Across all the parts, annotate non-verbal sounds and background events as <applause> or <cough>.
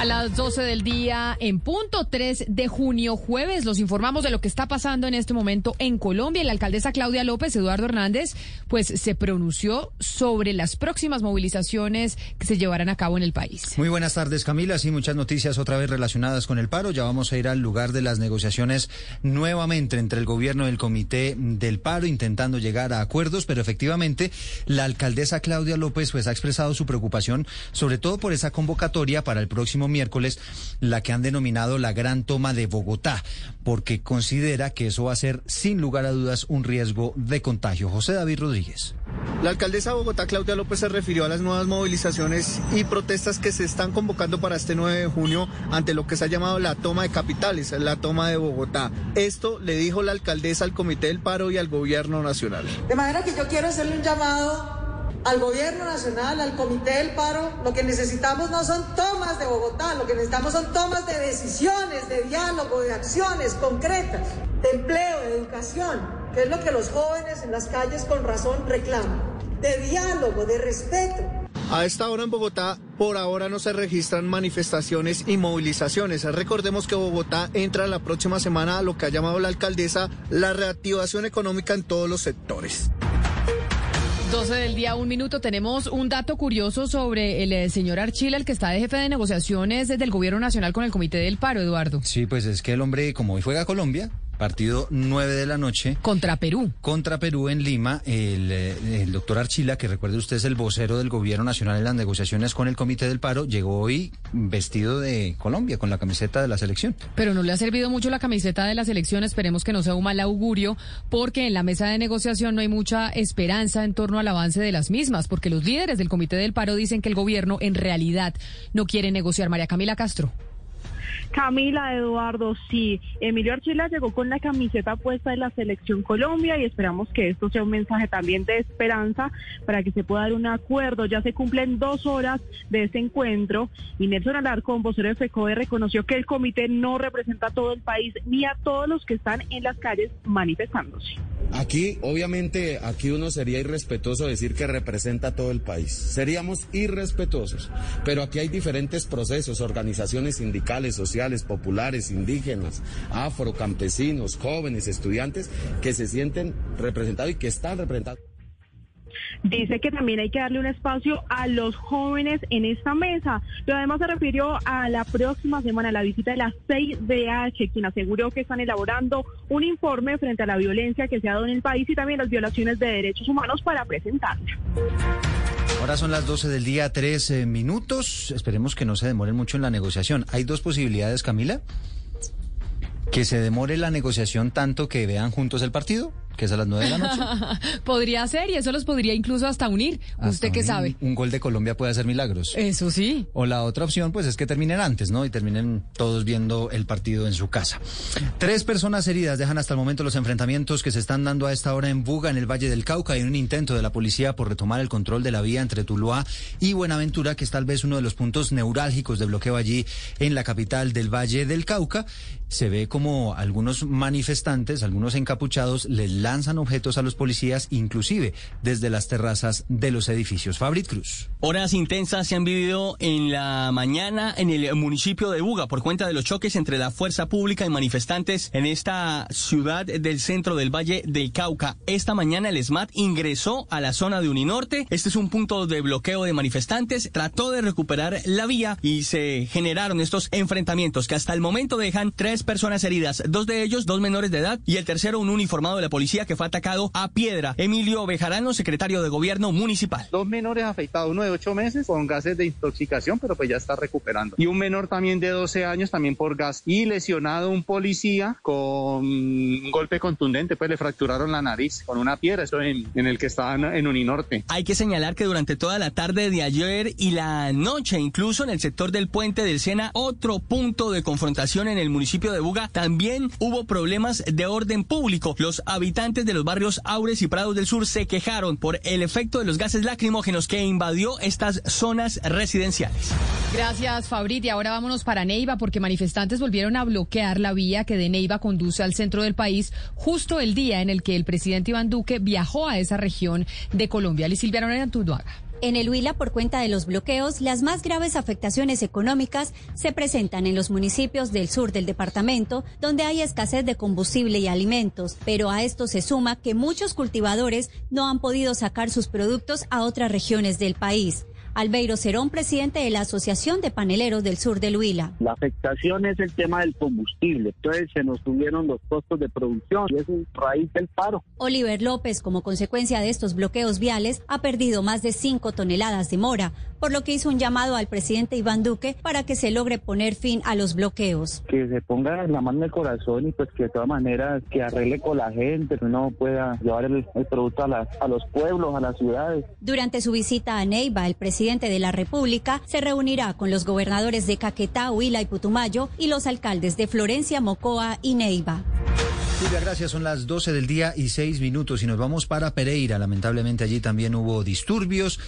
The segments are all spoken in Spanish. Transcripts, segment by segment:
A las 12 del día, en punto 3 de junio, jueves, los informamos de lo que está pasando en este momento en Colombia. La alcaldesa Claudia López, Eduardo Hernández, pues se pronunció sobre las próximas movilizaciones que se llevarán a cabo en el país. Muy buenas tardes, Camila. Sí, muchas noticias otra vez relacionadas con el paro. Ya vamos a ir al lugar de las negociaciones nuevamente entre el gobierno y el comité del paro, intentando llegar a acuerdos, pero efectivamente la alcaldesa Claudia López pues ha expresado su preocupación, sobre todo por esa convocatoria para el próximo miércoles, la que han denominado la gran toma de Bogotá, porque considera que eso va a ser, sin lugar a dudas, un riesgo de contagio. José David Rodríguez. La alcaldesa de Bogotá, Claudia López, se refirió a las nuevas movilizaciones y protestas que se están convocando para este 9 de junio ante lo que se ha llamado la toma de capitales, la toma de Bogotá. Esto le dijo la alcaldesa al Comité del Paro y al Gobierno Nacional. De manera que yo quiero hacerle un llamado al gobierno nacional, al comité del paro, lo que necesitamos no son tomas de Bogotá, lo que necesitamos son tomas de decisiones, de diálogo, de acciones concretas, de empleo, de educación, que es lo que los jóvenes en las calles con razón reclaman, de diálogo, de respeto. A esta hora en Bogotá, por ahora no se registran manifestaciones y movilizaciones. Recordemos que Bogotá entra la próxima semana a lo que ha llamado la alcaldesa la reactivación económica en todos los sectores. 12 del día, un minuto. Tenemos un dato curioso sobre el, eh, señor Archila, el que está de jefe de negociaciones desde el Gobierno Nacional con el Comité del Paro, Eduardo. Sí, pues es que el hombre, como hoy juega Colombia, partido 9 de la noche. Contra Perú. Contra Perú en Lima. El, eh, el, doctor Archila, que recuerde usted es el vocero del gobierno nacional en las negociaciones con el Comité del Paro, llegó hoy vestido de Colombia, con la camiseta de la selección. Pero no le ha servido mucho la camiseta de la selección. Esperemos que no sea un mal augurio, porque en la mesa de negociación no hay mucha esperanza en torno al avance de las mismas, porque los líderes del Comité del Paro dicen que el gobierno en realidad no quiere negociar. María Camila Castro. Camila, Eduardo, sí. Emilio Archila llegó con la camiseta puesta de la Selección Colombia y esperamos que esto sea un mensaje también de esperanza para que se pueda dar un acuerdo. Ya se cumplen dos horas de este encuentro y Nelson Alarcón, vocero de FECODE, reconoció que el comité no representa a todo el país ni a todos los que están en las calles manifestándose. Aquí, obviamente, aquí uno sería irrespetuoso decir que representa a todo el país. Seríamos irrespetuosos. Pero aquí hay diferentes procesos, organizaciones sindicales, sociales, populares, indígenas, afro, campesinos, jóvenes, estudiantes, que se sienten representados y que están representados. Dice que también hay que darle un espacio a los jóvenes en esta mesa. Pero además se refirió a la próxima semana, la visita de la 6DH, quien aseguró que están elaborando un informe frente a la violencia que se ha dado en el país y también las violaciones de derechos humanos para presentarla. Ahora son las 12 del día, 13 minutos. Esperemos que no se demoren mucho en la negociación. Hay dos posibilidades, Camila. Que se demore la negociación tanto que vean juntos el partido que es a las nueve de la noche. <laughs> podría ser y eso los podría incluso hasta unir. ¿Usted qué sabe? Un gol de Colombia puede hacer milagros. Eso sí. O la otra opción, pues es que terminen antes, ¿no? Y terminen todos viendo el partido en su casa. Tres personas heridas dejan hasta el momento los enfrentamientos que se están dando a esta hora en Buga, en el Valle del Cauca, y un intento de la policía por retomar el control de la vía entre Tuluá y Buenaventura, que es tal vez uno de los puntos neurálgicos de bloqueo allí en la capital del Valle del Cauca. Se ve como algunos manifestantes, algunos encapuchados, les lanzan objetos a los policías, inclusive desde las terrazas de los edificios. Fabrit Cruz. Horas intensas se han vivido en la mañana en el municipio de Buga por cuenta de los choques entre la fuerza pública y manifestantes en esta ciudad del centro del Valle del Cauca. Esta mañana el SMAT ingresó a la zona de Uninorte. Este es un punto de bloqueo de manifestantes. Trató de recuperar la vía y se generaron estos enfrentamientos que hasta el momento dejan tres personas heridas, dos de ellos dos menores de edad y el tercero un uniformado de la policía que fue atacado a piedra. Emilio Bejarano, secretario de Gobierno Municipal. Dos menores afectados, uno de ocho meses con gases de intoxicación, pero pues ya está recuperando. Y un menor también de 12 años, también por gas. Y lesionado un policía con un golpe contundente, pues le fracturaron la nariz con una piedra, eso en, en el que estaban en Uninorte. Hay que señalar que durante toda la tarde de ayer y la noche, incluso en el sector del puente del Sena, otro punto de confrontación en el municipio de Buga también hubo problemas de orden público. Los habitantes de los barrios Aures y Prados del Sur se quejaron por el efecto de los gases lacrimógenos que invadió estas zonas residenciales. Gracias, Fabrit. Y ahora vámonos para Neiva, porque manifestantes volvieron a bloquear la vía que de Neiva conduce al centro del país, justo el día en el que el presidente Iván Duque viajó a esa región de Colombia. Liz Silvia Tuduaga. En el Huila, por cuenta de los bloqueos, las más graves afectaciones económicas se presentan en los municipios del sur del departamento, donde hay escasez de combustible y alimentos. Pero a esto se suma que muchos cultivadores no han podido sacar sus productos a otras regiones del país. Albeiro Cerón, presidente de la Asociación de Paneleros del Sur del Huila. La afectación es el tema del combustible. Entonces se nos subieron los costos de producción y es raíz del paro. Oliver López, como consecuencia de estos bloqueos viales, ha perdido más de 5 toneladas de mora, por lo que hizo un llamado al presidente Iván Duque para que se logre poner fin a los bloqueos. Que se ponga la mano en el corazón y pues que de todas maneras que arregle con la gente, que no pueda llevar el, producto a, a los pueblos, a las ciudades. Durante su visita a Neiva, el presidente presidente de la República se reunirá con los gobernadores de Caquetá, Huila y Putumayo y los alcaldes de Florencia, Mocoa y Neiva. Silvia, gracias. Son las 12 del día y 6 minutos y nos vamos para Pereira. Lamentablemente allí también hubo disturbios,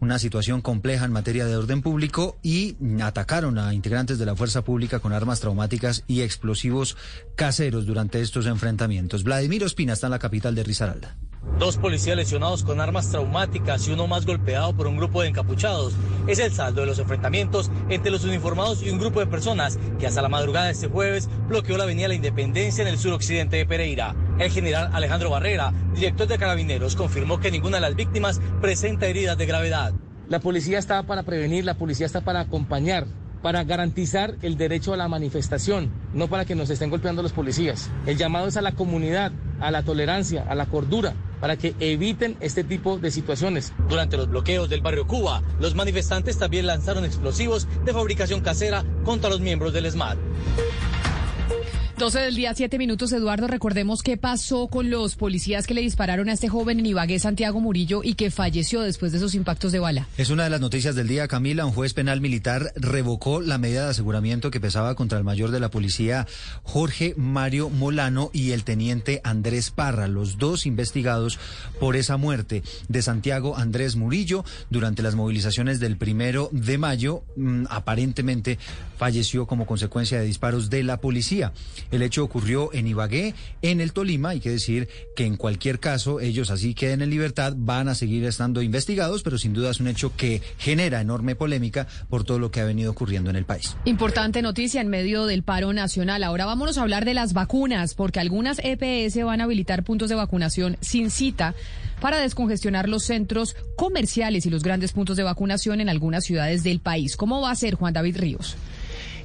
una situación compleja en materia de orden público y atacaron a integrantes de la fuerza pública con armas traumáticas y explosivos caseros durante estos enfrentamientos. Vladimir Ospina está en la capital de Risaralda. Dos policías lesionados con armas traumáticas y uno más golpeado por un grupo de encapuchados. Es el saldo de los enfrentamientos entre los uniformados y un grupo de personas que hasta la madrugada de este jueves bloqueó la avenida La Independencia en el suroccidente de Pereira. El general Alejandro Barrera, director de Carabineros, confirmó que ninguna de las víctimas presenta heridas de gravedad. La policía está para prevenir, la policía está para acompañar para garantizar el derecho a la manifestación, no para que nos estén golpeando los policías. El llamado es a la comunidad, a la tolerancia, a la cordura, para que eviten este tipo de situaciones. Durante los bloqueos del barrio Cuba, los manifestantes también lanzaron explosivos de fabricación casera contra los miembros del SMAT. 12 del día, 7 minutos. Eduardo, recordemos qué pasó con los policías que le dispararon a este joven en Ibagué, Santiago Murillo, y que falleció después de esos impactos de bala. Es una de las noticias del día, Camila. Un juez penal militar revocó la medida de aseguramiento que pesaba contra el mayor de la policía, Jorge Mario Molano, y el teniente Andrés Parra, los dos investigados por esa muerte de Santiago Andrés Murillo durante las movilizaciones del primero de mayo. Mm, aparentemente falleció como consecuencia de disparos de la policía. El hecho ocurrió en Ibagué, en el Tolima. Hay que decir que en cualquier caso ellos así queden en libertad, van a seguir estando investigados, pero sin duda es un hecho que genera enorme polémica por todo lo que ha venido ocurriendo en el país. Importante noticia en medio del paro nacional. Ahora vamos a hablar de las vacunas, porque algunas EPS van a habilitar puntos de vacunación sin cita para descongestionar los centros comerciales y los grandes puntos de vacunación en algunas ciudades del país. ¿Cómo va a ser Juan David Ríos?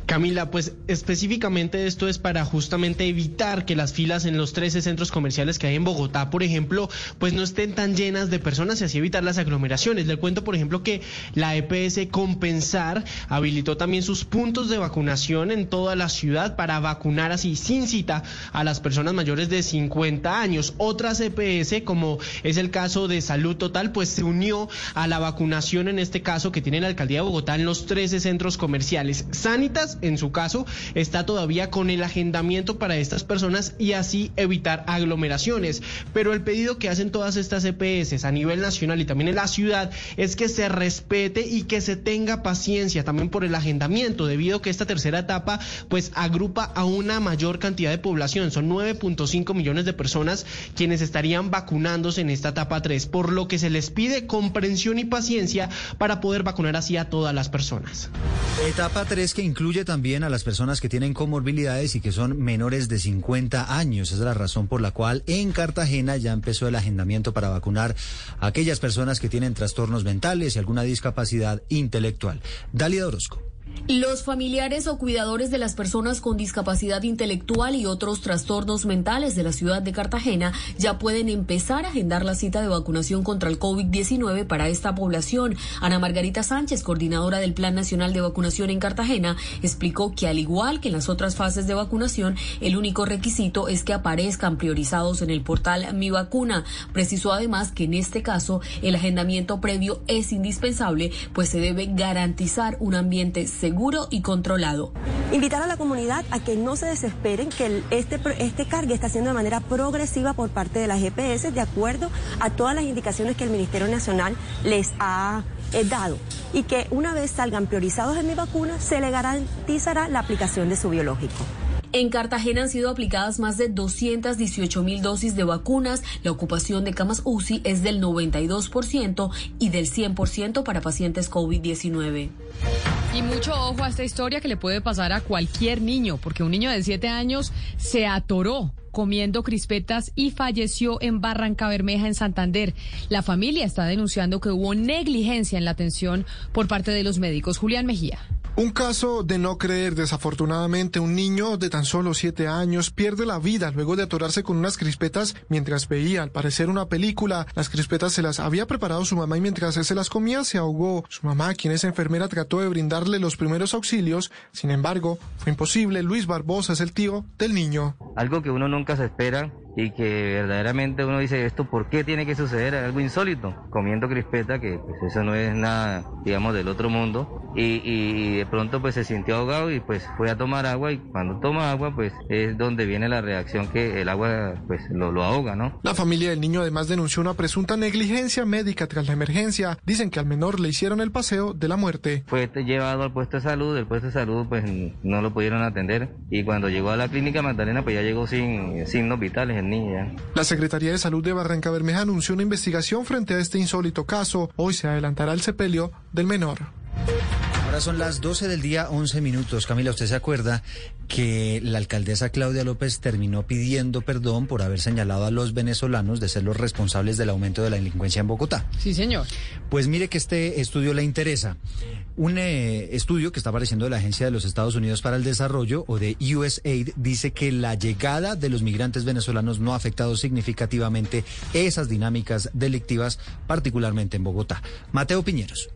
Camila, pues específicamente esto es para justamente evitar que las filas en los 13 centros comerciales que hay en Bogotá, por ejemplo, pues no estén tan llenas de personas y así evitar las aglomeraciones. Le cuento, por ejemplo, que la EPS Compensar habilitó también sus puntos de vacunación en toda la ciudad para vacunar así sin cita a las personas mayores de 50 años. Otras EPS, como es el caso de Salud Total, pues se unió a la vacunación en este caso que tiene la alcaldía de Bogotá en los 13 centros comerciales. Sanitas en su caso, está todavía con el agendamiento para estas personas y así evitar aglomeraciones. Pero el pedido que hacen todas estas EPS a nivel nacional y también en la ciudad es que se respete y que se tenga paciencia también por el agendamiento, debido a que esta tercera etapa pues agrupa a una mayor cantidad de población. Son 9.5 millones de personas quienes estarían vacunándose en esta etapa 3, por lo que se les pide comprensión y paciencia para poder vacunar así a todas las personas. Etapa 3 que incluye también a las personas que tienen comorbilidades y que son menores de 50 años. Es la razón por la cual en Cartagena ya empezó el agendamiento para vacunar a aquellas personas que tienen trastornos mentales y alguna discapacidad intelectual. Dalia Orozco. Los familiares o cuidadores de las personas con discapacidad intelectual y otros trastornos mentales de la ciudad de Cartagena ya pueden empezar a agendar la cita de vacunación contra el COVID-19 para esta población. Ana Margarita Sánchez, coordinadora del Plan Nacional de Vacunación en Cartagena, explicó que al igual que en las otras fases de vacunación, el único requisito es que aparezcan priorizados en el portal Mi Vacuna. Precisó además que en este caso el agendamiento previo es indispensable, pues se debe garantizar un ambiente seguro y controlado. Invitar a la comunidad a que no se desesperen, que este, este cargue está haciendo de manera progresiva por parte de la GPS de acuerdo a todas las indicaciones que el Ministerio Nacional les ha eh, dado y que una vez salgan priorizados en mi vacuna se le garantizará la aplicación de su biológico. En Cartagena han sido aplicadas más de 218 mil dosis de vacunas. La ocupación de camas UCI es del 92% y del 100% para pacientes COVID-19. Y mucho ojo a esta historia que le puede pasar a cualquier niño, porque un niño de 7 años se atoró comiendo crispetas y falleció en Barranca Bermeja, en Santander. La familia está denunciando que hubo negligencia en la atención por parte de los médicos. Julián Mejía. Un caso de no creer, desafortunadamente, un niño de tan solo siete años pierde la vida luego de atorarse con unas crispetas mientras veía, al parecer, una película. Las crispetas se las había preparado su mamá y mientras él se las comía se ahogó. Su mamá, quien es enfermera, trató de brindarle los primeros auxilios. Sin embargo, fue imposible. Luis Barbosa es el tío del niño. Algo que uno nunca se espera y que verdaderamente uno dice esto por qué tiene que suceder algo insólito comiendo crispeta que pues eso no es nada digamos del otro mundo. Y, y, de pronto pues se sintió ahogado y pues fue a tomar agua y cuando toma agua pues es donde viene la reacción que el agua pues lo, lo ahoga no la familia del niño además denunció una presunta negligencia médica tras la emergencia. Dicen que al menor le hicieron el paseo de la muerte. Fue llevado al puesto de salud el puesto de salud pues no lo pudieron atender. Y cuando llegó a la clínica Magdalena pues ya llegó sin signos vitales la Secretaría de Salud de Barranca Bermeja anunció una investigación frente a este insólito caso. Hoy se adelantará el sepelio del menor. Ahora son las 12 del día, 11 minutos. Camila, ¿usted se acuerda que la alcaldesa Claudia López terminó pidiendo perdón por haber señalado a los venezolanos de ser los responsables del aumento de la delincuencia en Bogotá? Sí, señor. Pues mire que este estudio le interesa. Un eh, estudio que está apareciendo de la Agencia de los Estados Unidos para el Desarrollo o de USAID dice que la llegada de los migrantes venezolanos no ha afectado significativamente esas dinámicas delictivas, particularmente en Bogotá. Mateo Piñeros.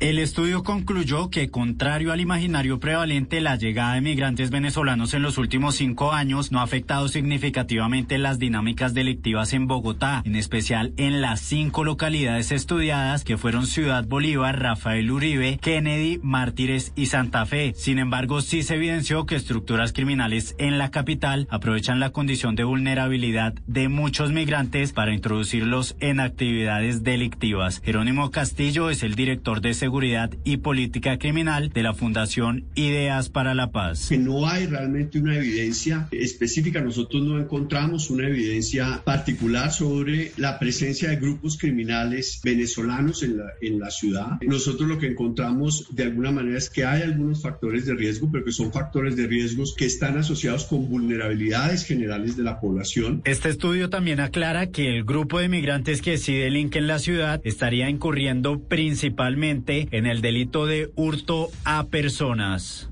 El estudio concluyó que, contrario al imaginario prevalente, la llegada de migrantes venezolanos en los últimos cinco años no ha afectado significativamente las dinámicas delictivas en Bogotá, en especial en las cinco localidades estudiadas que fueron Ciudad Bolívar, Rafael Uribe, Kennedy, Mártires y Santa Fe. Sin embargo, sí se evidenció que estructuras criminales en la capital aprovechan la condición de vulnerabilidad de muchos migrantes para introducirlos en actividades delictivas. Jerónimo Castillo es el director de Seguridad y Política Criminal de la Fundación Ideas para la Paz. Que no hay realmente una evidencia específica, nosotros no encontramos una evidencia particular sobre la presencia de grupos criminales venezolanos en la, en la ciudad. Nosotros lo que encontramos de alguna manera es que hay algunos factores de riesgo, pero que son factores de riesgos que están asociados con vulnerabilidades generales de la población. Este estudio también aclara que el grupo de migrantes que sí delinquen en la ciudad estaría incurriendo principalmente en el delito de hurto a personas.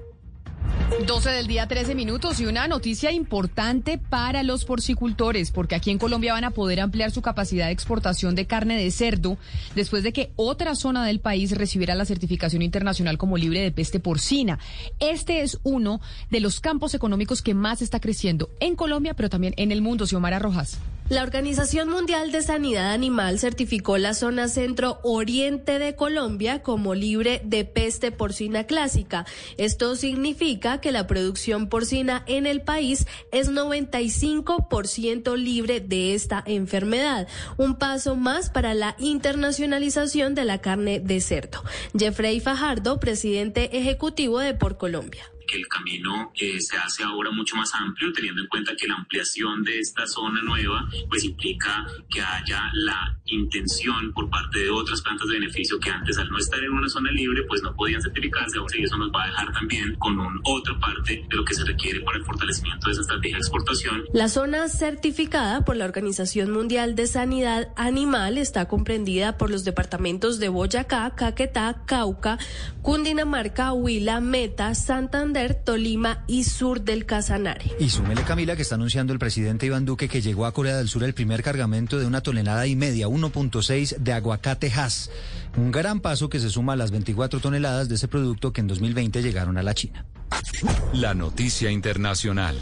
12 del día, 13 minutos y una noticia importante para los porcicultores, porque aquí en Colombia van a poder ampliar su capacidad de exportación de carne de cerdo después de que otra zona del país recibiera la certificación internacional como libre de peste porcina. Este es uno de los campos económicos que más está creciendo en Colombia, pero también en el mundo. Xiomara Rojas. La Organización Mundial de Sanidad Animal certificó la zona centro-oriente de Colombia como libre de peste porcina clásica. Esto significa que la producción porcina en el país es 95% libre de esta enfermedad, un paso más para la internacionalización de la carne de cerdo. Jeffrey Fajardo, presidente ejecutivo de Por Colombia el camino eh, se hace ahora mucho más amplio, teniendo en cuenta que la ampliación de esta zona nueva, pues implica que haya la intención por parte de otras plantas de beneficio que antes al no estar en una zona libre, pues no podían certificarse, y eso nos va a dejar también con un, otra parte de lo que se requiere para el fortalecimiento de esa estrategia de exportación. La zona certificada por la Organización Mundial de Sanidad Animal está comprendida por los departamentos de Boyacá, Caquetá, Cauca, Cundinamarca, Huila, Meta, Santander, Tolima y sur del Casanare. Y súmele Camila que está anunciando el presidente Iván Duque que llegó a Corea del Sur el primer cargamento de una tonelada y media, 1.6 de aguacate Hass. Un gran paso que se suma a las 24 toneladas de ese producto que en 2020 llegaron a la China. La noticia internacional.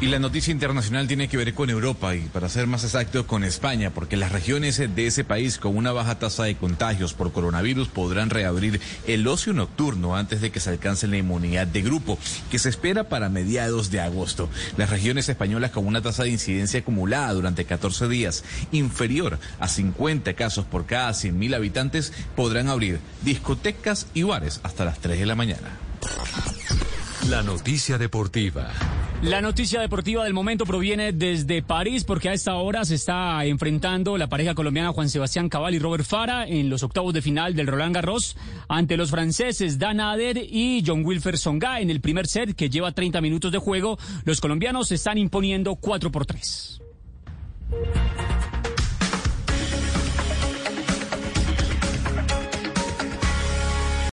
Y la noticia internacional tiene que ver con Europa y para ser más exacto con España, porque las regiones de ese país con una baja tasa de contagios por coronavirus podrán reabrir el ocio nocturno antes de que se alcance la inmunidad de grupo, que se espera para mediados de agosto. Las regiones españolas con una tasa de incidencia acumulada durante 14 días inferior a 50 casos por cada 100.000 habitantes podrán abrir discotecas y bares hasta las 3 de la mañana. La noticia deportiva. La noticia deportiva del momento proviene desde París porque a esta hora se está enfrentando la pareja colombiana Juan Sebastián Cabal y Robert Fara en los octavos de final del Roland Garros ante los franceses Dan Ader y John Wilfer Songa en el primer set que lleva 30 minutos de juego. Los colombianos se están imponiendo 4 por 3.